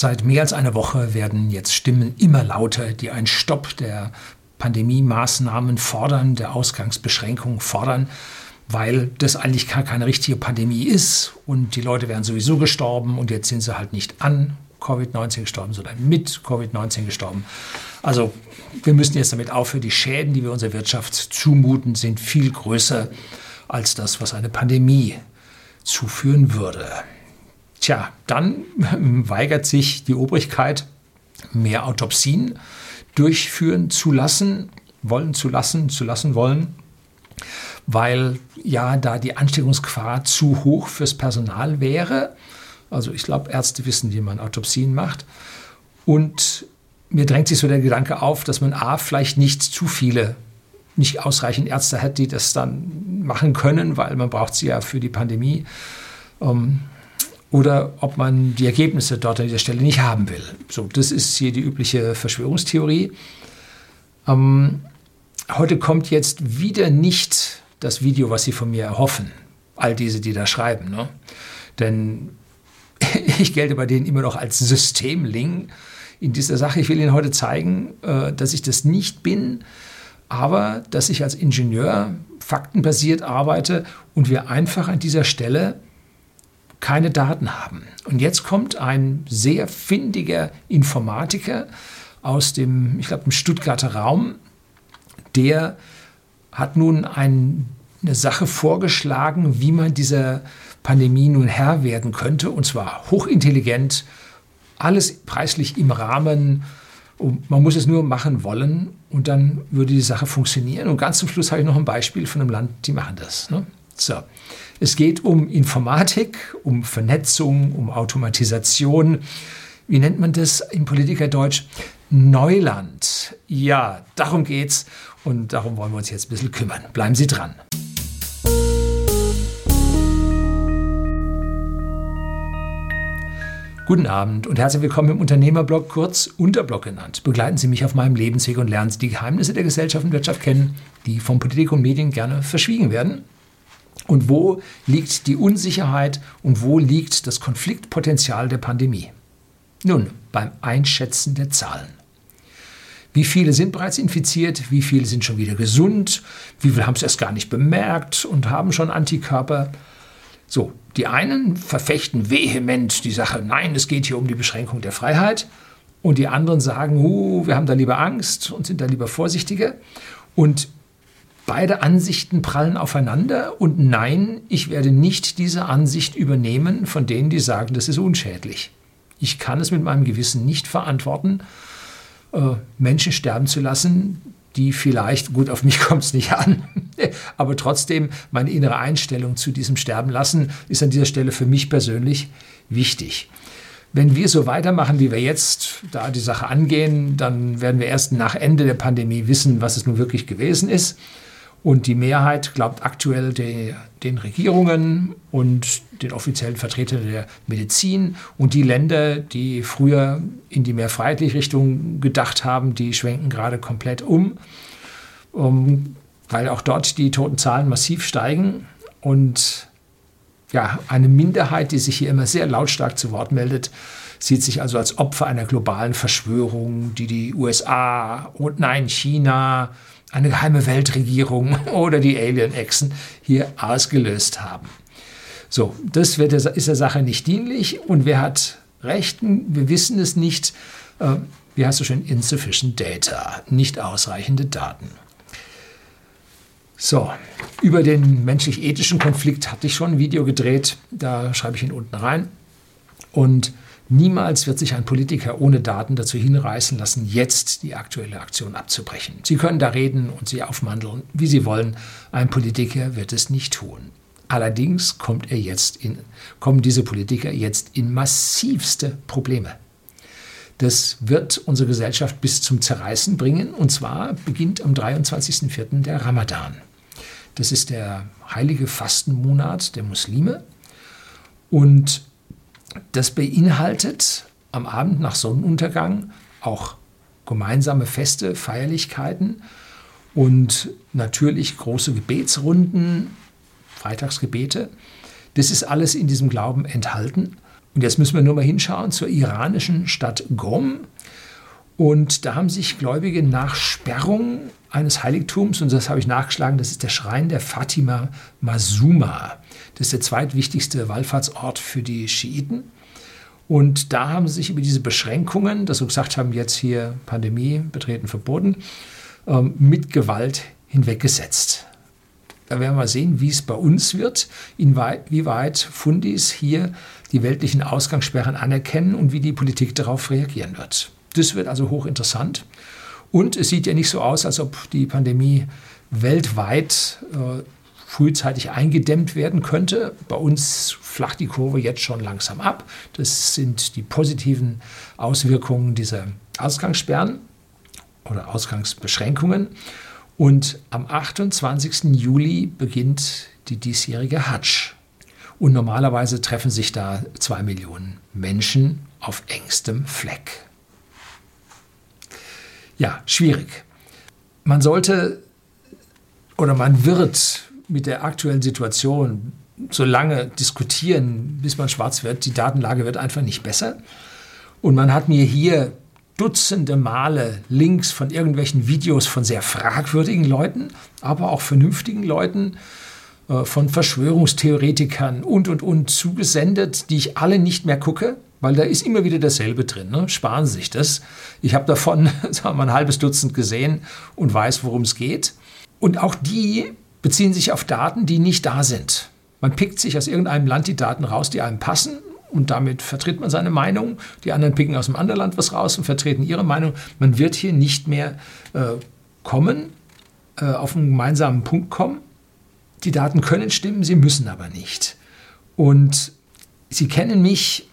Seit mehr als einer Woche werden jetzt Stimmen immer lauter, die einen Stopp der Pandemie-Maßnahmen fordern, der Ausgangsbeschränkungen fordern, weil das eigentlich keine richtige Pandemie ist und die Leute wären sowieso gestorben und jetzt sind sie halt nicht an Covid-19 gestorben, sondern mit Covid-19 gestorben. Also wir müssen jetzt damit aufhören. Die Schäden, die wir unserer Wirtschaft zumuten, sind viel größer als das, was eine Pandemie zuführen würde. Tja, dann weigert sich die Obrigkeit, mehr Autopsien durchführen zu lassen, wollen zu lassen, zu lassen wollen, weil ja da die Ansteckungsgefahr zu hoch fürs Personal wäre. Also ich glaube, Ärzte wissen, wie man Autopsien macht. Und mir drängt sich so der Gedanke auf, dass man A, vielleicht nicht zu viele, nicht ausreichend Ärzte hat, die das dann machen können, weil man braucht sie ja für die Pandemie. Ähm, oder ob man die Ergebnisse dort an dieser Stelle nicht haben will. So, das ist hier die übliche Verschwörungstheorie. Ähm, heute kommt jetzt wieder nicht das Video, was Sie von mir erhoffen. All diese, die da schreiben. Ne? Denn ich gelte bei denen immer noch als Systemling in dieser Sache. Ich will Ihnen heute zeigen, äh, dass ich das nicht bin, aber dass ich als Ingenieur faktenbasiert arbeite und wir einfach an dieser Stelle keine Daten haben. Und jetzt kommt ein sehr findiger Informatiker aus dem, ich glaube, dem Stuttgarter Raum, der hat nun ein, eine Sache vorgeschlagen, wie man dieser Pandemie nun Herr werden könnte, und zwar hochintelligent, alles preislich im Rahmen. Und man muss es nur machen wollen und dann würde die Sache funktionieren. Und ganz zum Schluss habe ich noch ein Beispiel von einem Land, die machen das. Ne? So. Es geht um Informatik, um Vernetzung, um Automatisation. Wie nennt man das im Politikerdeutsch? Neuland. Ja, darum geht's und darum wollen wir uns jetzt ein bisschen kümmern. Bleiben Sie dran. Guten Abend und herzlich willkommen im Unternehmerblog, kurz Unterblog genannt. Begleiten Sie mich auf meinem Lebensweg und lernen Sie die Geheimnisse der Gesellschaft und Wirtschaft kennen, die von Politik und Medien gerne verschwiegen werden und wo liegt die Unsicherheit und wo liegt das Konfliktpotenzial der Pandemie? Nun, beim Einschätzen der Zahlen. Wie viele sind bereits infiziert? Wie viele sind schon wieder gesund? Wie viele haben es erst gar nicht bemerkt und haben schon Antikörper? So, die einen verfechten vehement die Sache, nein, es geht hier um die Beschränkung der Freiheit. Und die anderen sagen, uh, wir haben da lieber Angst und sind da lieber vorsichtiger. Und Beide Ansichten prallen aufeinander und nein, ich werde nicht diese Ansicht übernehmen von denen, die sagen, das ist unschädlich. Ich kann es mit meinem Gewissen nicht verantworten, äh, Menschen sterben zu lassen, die vielleicht, gut, auf mich kommt es nicht an, aber trotzdem meine innere Einstellung zu diesem Sterben lassen ist an dieser Stelle für mich persönlich wichtig. Wenn wir so weitermachen, wie wir jetzt da die Sache angehen, dann werden wir erst nach Ende der Pandemie wissen, was es nun wirklich gewesen ist. Und die Mehrheit glaubt aktuell de, den Regierungen und den offiziellen Vertretern der Medizin. Und die Länder, die früher in die mehr freiheitliche Richtung gedacht haben, die schwenken gerade komplett um, um weil auch dort die Totenzahlen massiv steigen. Und ja, eine Minderheit, die sich hier immer sehr lautstark zu Wort meldet, sieht sich also als Opfer einer globalen Verschwörung, die die USA und nein, China, eine geheime Weltregierung oder die Alien-Echsen hier ausgelöst haben. So, das wird, ist der Sache nicht dienlich und wer hat Rechten? Wir wissen es nicht. Äh, wie heißt es schön? Insufficient Data, nicht ausreichende Daten. So, über den menschlich-ethischen Konflikt hatte ich schon ein Video gedreht, da schreibe ich ihn unten rein. Und Niemals wird sich ein Politiker ohne Daten dazu hinreißen lassen, jetzt die aktuelle Aktion abzubrechen. Sie können da reden und sie aufmandeln, wie Sie wollen. Ein Politiker wird es nicht tun. Allerdings kommt er jetzt in, kommen diese Politiker jetzt in massivste Probleme. Das wird unsere Gesellschaft bis zum Zerreißen bringen. Und zwar beginnt am 23.04. der Ramadan. Das ist der heilige Fastenmonat der Muslime. Und das beinhaltet am Abend nach Sonnenuntergang auch gemeinsame Feste, Feierlichkeiten und natürlich große Gebetsrunden, Freitagsgebete. Das ist alles in diesem Glauben enthalten. Und jetzt müssen wir nur mal hinschauen zur iranischen Stadt Gom. Und da haben sich Gläubige nach Sperrung eines Heiligtums, und das habe ich nachgeschlagen, das ist der Schrein der Fatima Masuma. Das ist der zweitwichtigste Wallfahrtsort für die Schiiten. Und da haben sie sich über diese Beschränkungen, dass sie gesagt haben, jetzt hier Pandemie, betreten verboten, ähm, mit Gewalt hinweggesetzt. Da werden wir sehen, wie es bei uns wird, inwieweit Fundis hier die weltlichen Ausgangssperren anerkennen und wie die Politik darauf reagieren wird. Das wird also hochinteressant. Und es sieht ja nicht so aus, als ob die Pandemie weltweit äh, frühzeitig eingedämmt werden könnte. Bei uns flacht die Kurve jetzt schon langsam ab. Das sind die positiven Auswirkungen dieser Ausgangssperren oder Ausgangsbeschränkungen. Und am 28. Juli beginnt die diesjährige Hatsch. Und normalerweise treffen sich da zwei Millionen Menschen auf engstem Fleck. Ja, schwierig. Man sollte oder man wird mit der aktuellen Situation so lange diskutieren, bis man schwarz wird. Die Datenlage wird einfach nicht besser. Und man hat mir hier Dutzende Male Links von irgendwelchen Videos von sehr fragwürdigen Leuten, aber auch vernünftigen Leuten, äh, von Verschwörungstheoretikern und, und, und zugesendet, die ich alle nicht mehr gucke, weil da ist immer wieder dasselbe drin. Ne? Sparen Sie sich das. Ich habe davon sagen wir ein halbes Dutzend gesehen und weiß, worum es geht. Und auch die beziehen sich auf Daten, die nicht da sind. Man pickt sich aus irgendeinem Land die Daten raus, die einem passen und damit vertritt man seine Meinung. Die anderen picken aus einem anderen Land was raus und vertreten ihre Meinung. Man wird hier nicht mehr äh, kommen, äh, auf einen gemeinsamen Punkt kommen. Die Daten können stimmen, sie müssen aber nicht. Und Sie kennen mich,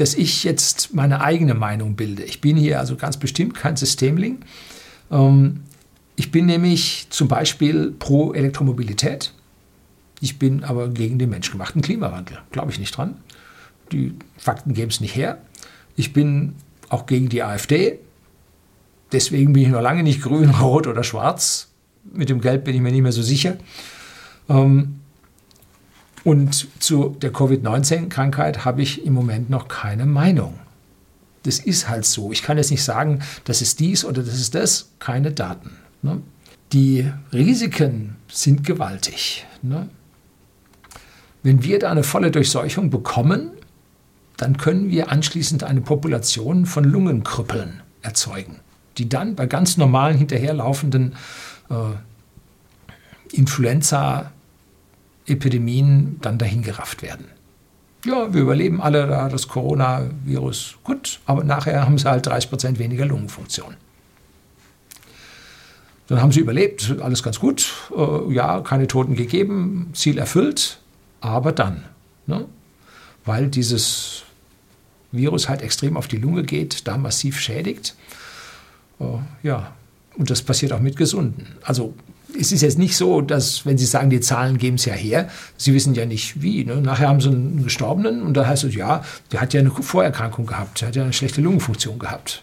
dass ich jetzt meine eigene Meinung bilde. Ich bin hier also ganz bestimmt kein Systemling. Ähm, ich bin nämlich zum Beispiel pro Elektromobilität. Ich bin aber gegen den menschgemachten Klimawandel. Glaube ich nicht dran. Die Fakten geben es nicht her. Ich bin auch gegen die AfD. Deswegen bin ich noch lange nicht grün, rot oder schwarz. Mit dem Gelb bin ich mir nicht mehr so sicher. Ähm, und zu der Covid-19-Krankheit habe ich im Moment noch keine Meinung. Das ist halt so. Ich kann jetzt nicht sagen, das ist dies oder das ist das. Keine Daten. Ne? Die Risiken sind gewaltig. Ne? Wenn wir da eine volle Durchseuchung bekommen, dann können wir anschließend eine Population von Lungenkrüppeln erzeugen, die dann bei ganz normalen hinterherlaufenden äh, Influenza-Epidemien dann dahingerafft werden. Ja, wir überleben alle da das Coronavirus gut, aber nachher haben sie halt 30 Prozent weniger Lungenfunktion. Dann haben sie überlebt, alles ganz gut, äh, ja, keine Toten gegeben, Ziel erfüllt, aber dann, ne? weil dieses Virus halt extrem auf die Lunge geht, da massiv schädigt. Uh, ja, und das passiert auch mit Gesunden. Also es ist jetzt nicht so, dass, wenn Sie sagen, die Zahlen geben es ja her, Sie wissen ja nicht wie. Ne? Nachher haben Sie einen Gestorbenen und da heißt es, ja, der hat ja eine Vorerkrankung gehabt, der hat ja eine schlechte Lungenfunktion gehabt.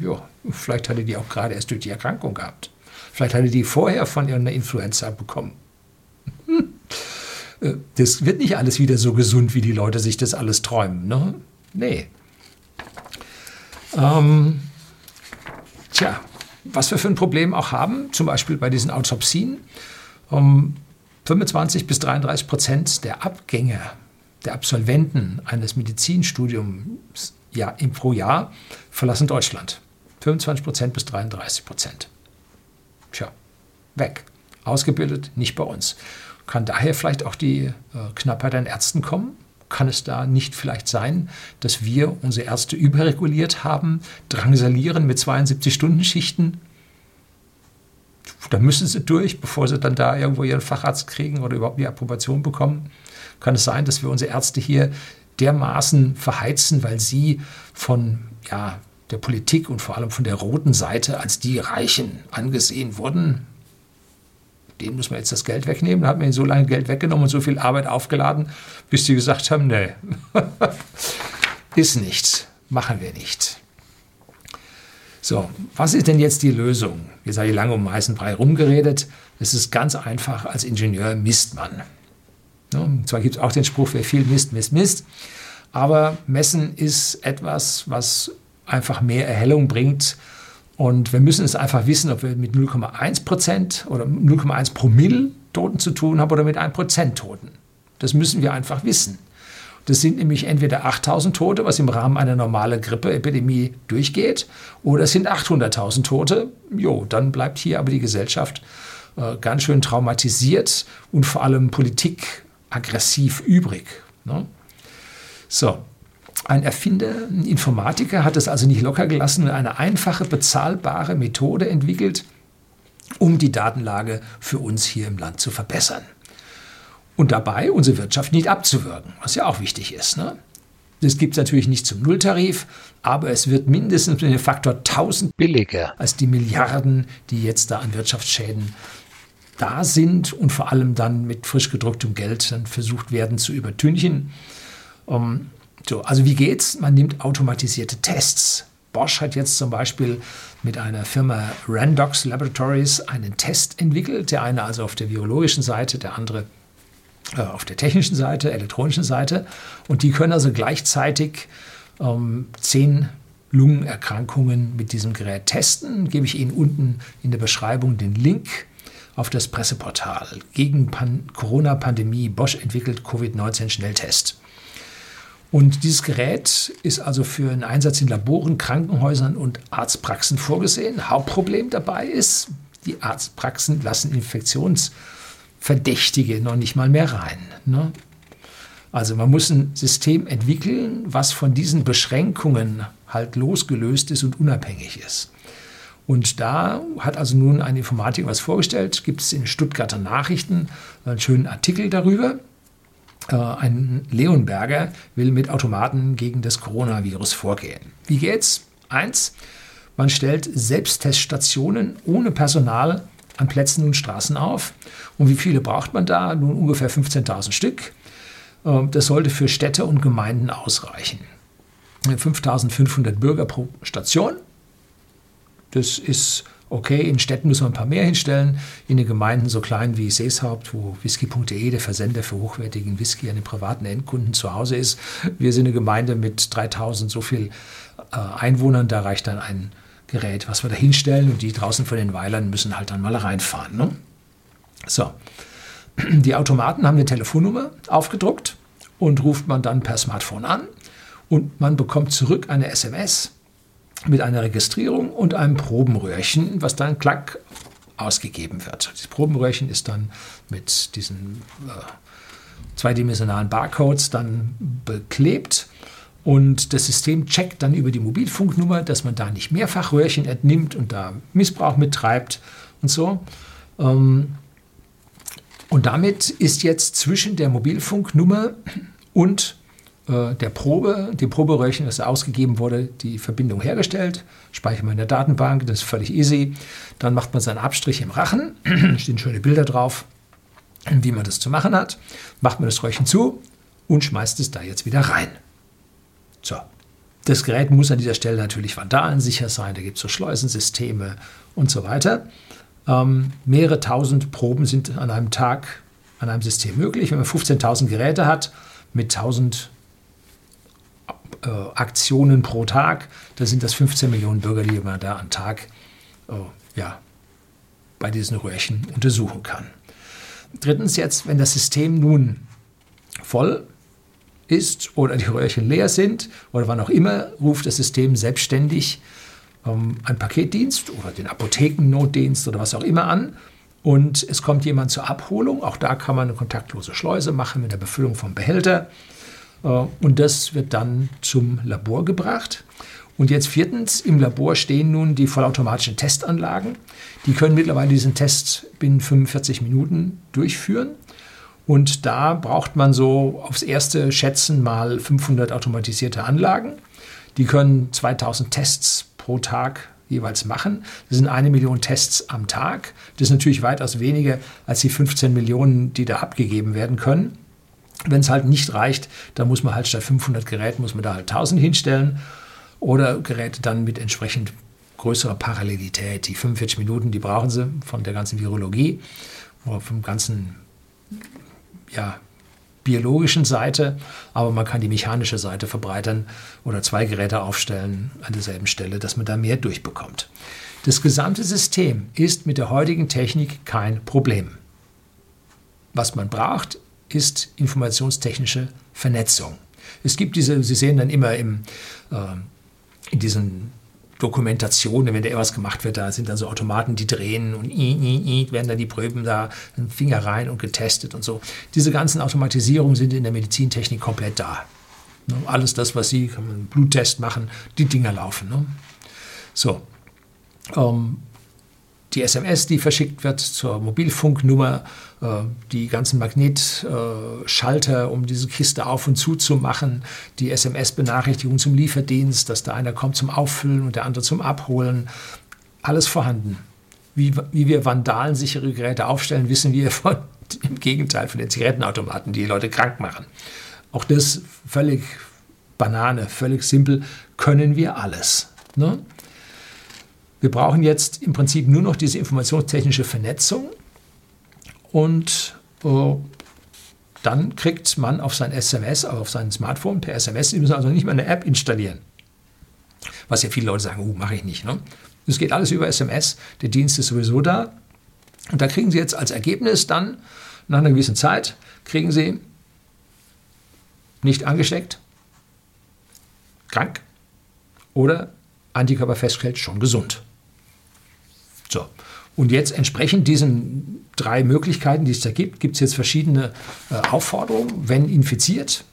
Ja, vielleicht hatte die auch gerade erst durch die Erkrankung gehabt. Vielleicht hatte die vorher von irgendeiner Influenza bekommen. Hm. Äh, das wird nicht alles wieder so gesund, wie die Leute sich das alles träumen. Ne? Nee. Ähm, tja, was wir für ein Problem auch haben, zum Beispiel bei diesen Autopsien, um 25 bis 33 Prozent der Abgänger, der Absolventen eines Medizinstudiums ja, im, pro Jahr verlassen Deutschland. 25 Prozent bis 33 Prozent. Tja, weg. Ausgebildet, nicht bei uns. Kann daher vielleicht auch die äh, Knappheit an Ärzten kommen? Kann es da nicht vielleicht sein, dass wir unsere Ärzte überreguliert haben, drangsalieren mit 72-Stunden-Schichten? Da müssen sie durch, bevor sie dann da irgendwo ihren Facharzt kriegen oder überhaupt die Approbation bekommen. Kann es sein, dass wir unsere Ärzte hier dermaßen verheizen, weil sie von ja, der Politik und vor allem von der roten Seite als die Reichen angesehen wurden? Dem muss man jetzt das Geld wegnehmen. Da hat man ihnen so lange Geld weggenommen und so viel Arbeit aufgeladen, bis sie gesagt haben, nee, ist nichts, machen wir nicht. So, was ist denn jetzt die Lösung? Jetzt habe ich lange um heißen Brei rumgeredet. Es ist ganz einfach, als Ingenieur misst man. Ja, zwar gibt es auch den Spruch, wer viel misst, misst, misst. Aber Messen ist etwas, was einfach mehr Erhellung bringt. Und wir müssen es einfach wissen, ob wir mit 0,1 Prozent oder 0,1 Promille Toten zu tun haben oder mit 1 Prozent Toten. Das müssen wir einfach wissen. Das sind nämlich entweder 8000 Tote, was im Rahmen einer normalen Grippeepidemie durchgeht, oder es sind 800.000 Tote. Jo, dann bleibt hier aber die Gesellschaft äh, ganz schön traumatisiert und vor allem politikaggressiv übrig. Ne? So, ein Erfinder, ein Informatiker hat es also nicht locker gelassen und eine einfache, bezahlbare Methode entwickelt, um die Datenlage für uns hier im Land zu verbessern und dabei unsere Wirtschaft nicht abzuwürgen, was ja auch wichtig ist. Ne? Das gibt es natürlich nicht zum Nulltarif, aber es wird mindestens mit dem Faktor 1000 billiger als die Milliarden, die jetzt da an Wirtschaftsschäden da sind und vor allem dann mit frisch gedrucktem Geld dann versucht werden zu übertünchen. Um, ähm, so, also wie geht's? Man nimmt automatisierte Tests. Bosch hat jetzt zum Beispiel mit einer Firma Randox Laboratories einen Test entwickelt, der eine also auf der biologischen Seite, der andere äh, auf der technischen Seite, elektronischen Seite. Und die können also gleichzeitig ähm, zehn Lungenerkrankungen mit diesem Gerät testen. Gebe ich Ihnen unten in der Beschreibung den Link auf das Presseportal. Gegen Corona-Pandemie Bosch entwickelt Covid-19-Schnelltest. Und dieses Gerät ist also für einen Einsatz in Laboren, Krankenhäusern und Arztpraxen vorgesehen. Hauptproblem dabei ist, die Arztpraxen lassen Infektions- Verdächtige noch nicht mal mehr rein. Ne? Also man muss ein System entwickeln, was von diesen Beschränkungen halt losgelöst ist und unabhängig ist. Und da hat also nun ein Informatiker was vorgestellt, gibt es in Stuttgarter Nachrichten einen schönen Artikel darüber. Äh, ein Leonberger will mit Automaten gegen das Coronavirus vorgehen. Wie geht's? Eins, man stellt Selbstteststationen ohne Personal an Plätzen und Straßen auf. Und wie viele braucht man da? Nun ungefähr 15.000 Stück. Ähm, das sollte für Städte und Gemeinden ausreichen. 5.500 Bürger pro Station. Das ist okay. In Städten müssen wir ein paar mehr hinstellen. In den Gemeinden so klein wie Seeshaupt, wo whisky.de, der Versender für hochwertigen Whisky an den privaten Endkunden zu Hause ist. Wir sind eine Gemeinde mit 3.000 so viel äh, Einwohnern. Da reicht dann ein Gerät, was wir da hinstellen und die draußen von den Weilern müssen halt dann mal reinfahren. Ne? So, die Automaten haben eine Telefonnummer aufgedruckt und ruft man dann per Smartphone an und man bekommt zurück eine SMS mit einer Registrierung und einem Probenröhrchen, was dann klack ausgegeben wird. Das Probenröhrchen ist dann mit diesen äh, zweidimensionalen Barcodes dann beklebt und das System checkt dann über die Mobilfunknummer, dass man da nicht mehrfach Röhrchen entnimmt und da Missbrauch mittreibt und so. Ähm, und damit ist jetzt zwischen der Mobilfunknummer und der Probe, dem Proberöhrchen, das ausgegeben wurde, die Verbindung hergestellt. Speichert man in der Datenbank, das ist völlig easy. Dann macht man seinen Abstrich im Rachen, stehen schöne Bilder drauf, wie man das zu machen hat. Macht man das Röhrchen zu und schmeißt es da jetzt wieder rein. So. Das Gerät muss an dieser Stelle natürlich vandalensicher sein, da gibt es so Schleusensysteme und so weiter. Ähm, mehrere tausend Proben sind an einem Tag an einem System möglich. Wenn man 15.000 Geräte hat mit 1000 äh, Aktionen pro Tag, dann sind das 15 Millionen Bürger, die man da am Tag äh, ja, bei diesen Röhrchen untersuchen kann. Drittens jetzt, wenn das System nun voll ist oder die Röhrchen leer sind oder wann auch immer, ruft das System selbstständig ähm, einen Paketdienst oder den Apothekennotdienst oder was auch immer an. Und es kommt jemand zur Abholung. Auch da kann man eine kontaktlose Schleuse machen mit der Befüllung vom Behälter. Äh, und das wird dann zum Labor gebracht. Und jetzt viertens, im Labor stehen nun die vollautomatischen Testanlagen. Die können mittlerweile diesen Test binnen 45 Minuten durchführen. Und da braucht man so aufs erste Schätzen mal 500 automatisierte Anlagen. Die können 2000 Tests pro Tag jeweils machen. Das sind eine Million Tests am Tag. Das ist natürlich weitaus weniger als die 15 Millionen, die da abgegeben werden können. Wenn es halt nicht reicht, dann muss man halt statt 500 Geräten, muss man da halt 1000 hinstellen oder Geräte dann mit entsprechend größerer Parallelität. Die 45 Minuten, die brauchen sie von der ganzen Virologie oder vom ganzen ja, biologischen Seite, aber man kann die mechanische Seite verbreitern oder zwei Geräte aufstellen an derselben Stelle, dass man da mehr durchbekommt. Das gesamte System ist mit der heutigen Technik kein Problem. Was man braucht, ist informationstechnische Vernetzung. Es gibt diese, Sie sehen dann immer im, äh, in diesen Dokumentationen, wenn da etwas gemacht wird, da sind dann so Automaten, die drehen und i, i, i, werden dann die Proben da den Finger rein und getestet und so. Diese ganzen Automatisierungen sind in der Medizintechnik komplett da. Ne? Alles das, was Sie, kann man einen Bluttest machen, die Dinger laufen. Ne? So. Ähm, die SMS, die verschickt wird zur Mobilfunknummer, äh, die ganzen Magnetschalter, um diese Kiste auf und zu zu machen, die SMS-Benachrichtigung zum Lieferdienst, dass da einer kommt zum Auffüllen und der andere zum Abholen, alles vorhanden. Wie, wie wir vandalensichere Geräte aufstellen, wissen wir von, im Gegenteil von den Zigarettenautomaten, die, die Leute krank machen. Auch das völlig Banane, völlig simpel, können wir alles. Ne? Wir brauchen jetzt im Prinzip nur noch diese informationstechnische Vernetzung und äh, dann kriegt man auf sein SMS, auf sein Smartphone per SMS, Sie müssen also nicht mal eine App installieren. Was ja viele Leute sagen, uh, mache ich nicht. Ne? Geht alles über SMS, der Dienst ist sowieso da. Und da kriegen Sie jetzt als Ergebnis dann, nach einer gewissen Zeit, kriegen Sie nicht angesteckt, krank oder Antikörper festgestellt, schon gesund. So. Und jetzt entsprechend diesen drei Möglichkeiten, die es da gibt, gibt es jetzt verschiedene äh, Aufforderungen. Wenn infiziert,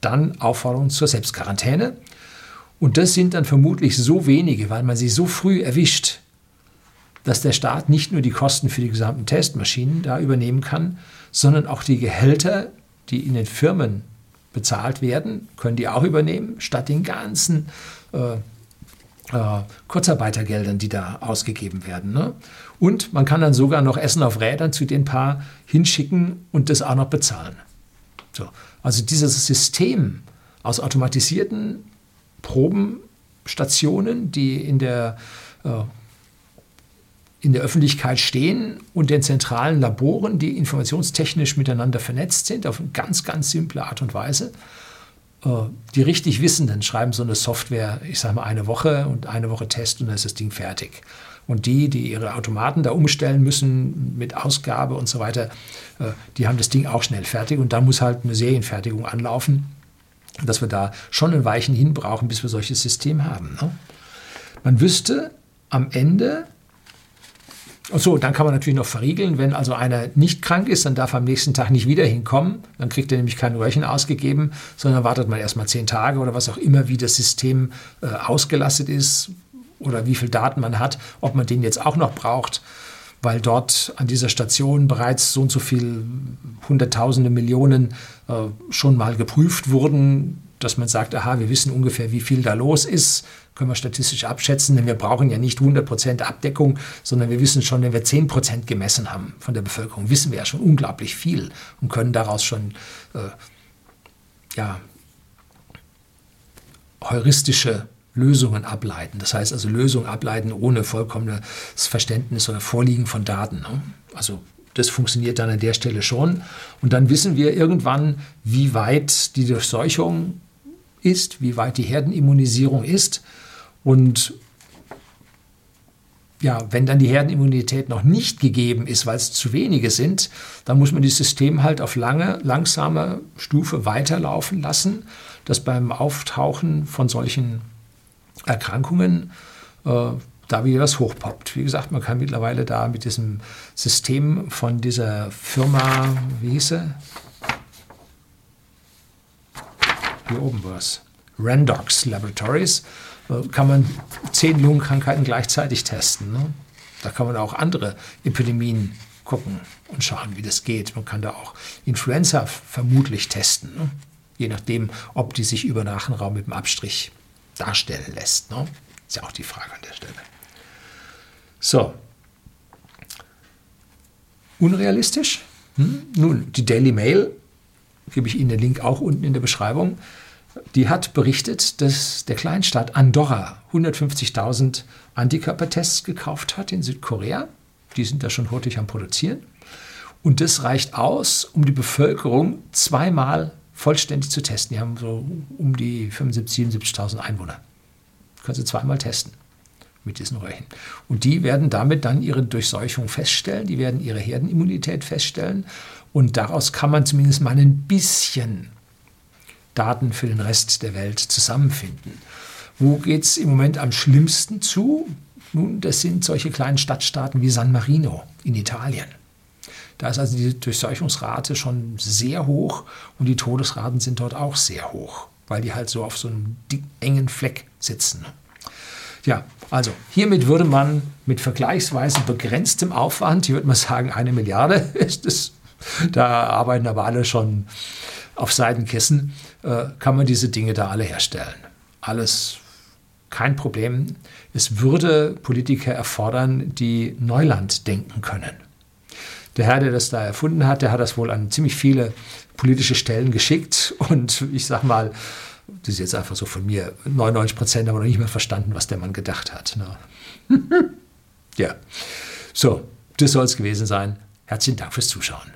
dann Aufforderungen zur Selbstquarantäne. Und das sind dann vermutlich so wenige, weil man sie so früh erwischt, dass der Staat nicht nur die Kosten für die gesamten Testmaschinen da übernehmen kann, sondern auch die Gehälter, die in den Firmen bezahlt werden, können die auch übernehmen, statt den ganzen äh, Kurzarbeitergeldern, die da ausgegeben werden. Ne? Und man kann dann sogar noch Essen auf Rädern zu den paar hinschicken und das auch noch bezahlen. So. Also dieses System aus automatisierten Probenstationen, die in der, äh, in der Öffentlichkeit stehen und den zentralen Laboren, die informationstechnisch miteinander vernetzt sind, auf eine ganz, ganz simple Art und Weise, äh, die richtig Wissenden schreiben so eine Software, ich sage mal eine Woche und eine Woche Test und dann ist das Ding fertig. Und die, die ihre Automaten da umstellen müssen mit Ausgabe und so weiter, äh, die haben das Ding auch schnell fertig und da muss halt eine Serienfertigung anlaufen, dass wir da schon ein Weichen hin brauchen, bis wir solches System haben. Ne? Man wüsste am Ende, und so, dann kann man natürlich noch verriegeln, wenn also einer nicht krank ist, dann darf er am nächsten Tag nicht wieder hinkommen. Dann kriegt er nämlich kein Röhrchen ausgegeben, sondern wartet man erstmal zehn Tage oder was auch immer, wie das System äh, ausgelastet ist oder wie viel Daten man hat, ob man den jetzt auch noch braucht, weil dort an dieser Station bereits so und so viel Hunderttausende Millionen äh, schon mal geprüft wurden, dass man sagt, aha, wir wissen ungefähr, wie viel da los ist, können wir statistisch abschätzen, denn wir brauchen ja nicht 100% Abdeckung, sondern wir wissen schon, wenn wir 10% gemessen haben von der Bevölkerung, wissen wir ja schon unglaublich viel und können daraus schon äh, ja, heuristische Lösungen ableiten. Das heißt also Lösungen ableiten ohne vollkommenes Verständnis oder Vorliegen von Daten. Ne? Also das funktioniert dann an der Stelle schon. Und dann wissen wir irgendwann, wie weit die Durchseuchung ist, wie weit die Herdenimmunisierung ist. Und ja, wenn dann die Herdenimmunität noch nicht gegeben ist, weil es zu wenige sind, dann muss man das System halt auf lange, langsame Stufe weiterlaufen lassen, dass beim Auftauchen von solchen Erkrankungen äh, da wieder was hochpoppt. Wie gesagt, man kann mittlerweile da mit diesem System von dieser Firma, wie hieß sie? Hier oben war es, Randox Laboratories, kann man zehn Lungenkrankheiten gleichzeitig testen. Ne? Da kann man auch andere Epidemien gucken und schauen, wie das geht. Man kann da auch Influenza vermutlich testen, ne? je nachdem, ob die sich über Nachenraum mit dem Abstrich darstellen lässt. Ne? Ist ja auch die Frage an der Stelle. So. Unrealistisch? Hm? Nun, die Daily Mail, gebe ich Ihnen den Link auch unten in der Beschreibung, die hat berichtet, dass der Kleinstaat Andorra 150.000 Antikörpertests gekauft hat in Südkorea. Die sind da schon hurtig am Produzieren. Und das reicht aus, um die Bevölkerung zweimal vollständig zu testen. Die haben so um die 75.000, 77.000 Einwohner. Können sie zweimal testen mit diesen Röhrchen. Und die werden damit dann ihre Durchseuchung feststellen, die werden ihre Herdenimmunität feststellen und daraus kann man zumindest mal ein bisschen Daten für den Rest der Welt zusammenfinden. Wo geht es im Moment am schlimmsten zu? Nun, das sind solche kleinen Stadtstaaten wie San Marino in Italien. Da ist also die Durchseuchungsrate schon sehr hoch und die Todesraten sind dort auch sehr hoch, weil die halt so auf so einem engen Fleck sitzen. Ja, also hiermit würde man mit vergleichsweise begrenztem Aufwand, hier würde man sagen, eine Milliarde ist es, da arbeiten aber alle schon auf Seitenkissen, äh, kann man diese Dinge da alle herstellen. Alles kein Problem. Es würde Politiker erfordern, die Neuland denken können. Der Herr, der das da erfunden hat, der hat das wohl an ziemlich viele politische Stellen geschickt und ich sag mal, das ist jetzt einfach so von mir, 99 Prozent haben noch nicht mehr verstanden, was der Mann gedacht hat. Ne? ja, so, das soll es gewesen sein. Herzlichen Dank fürs Zuschauen.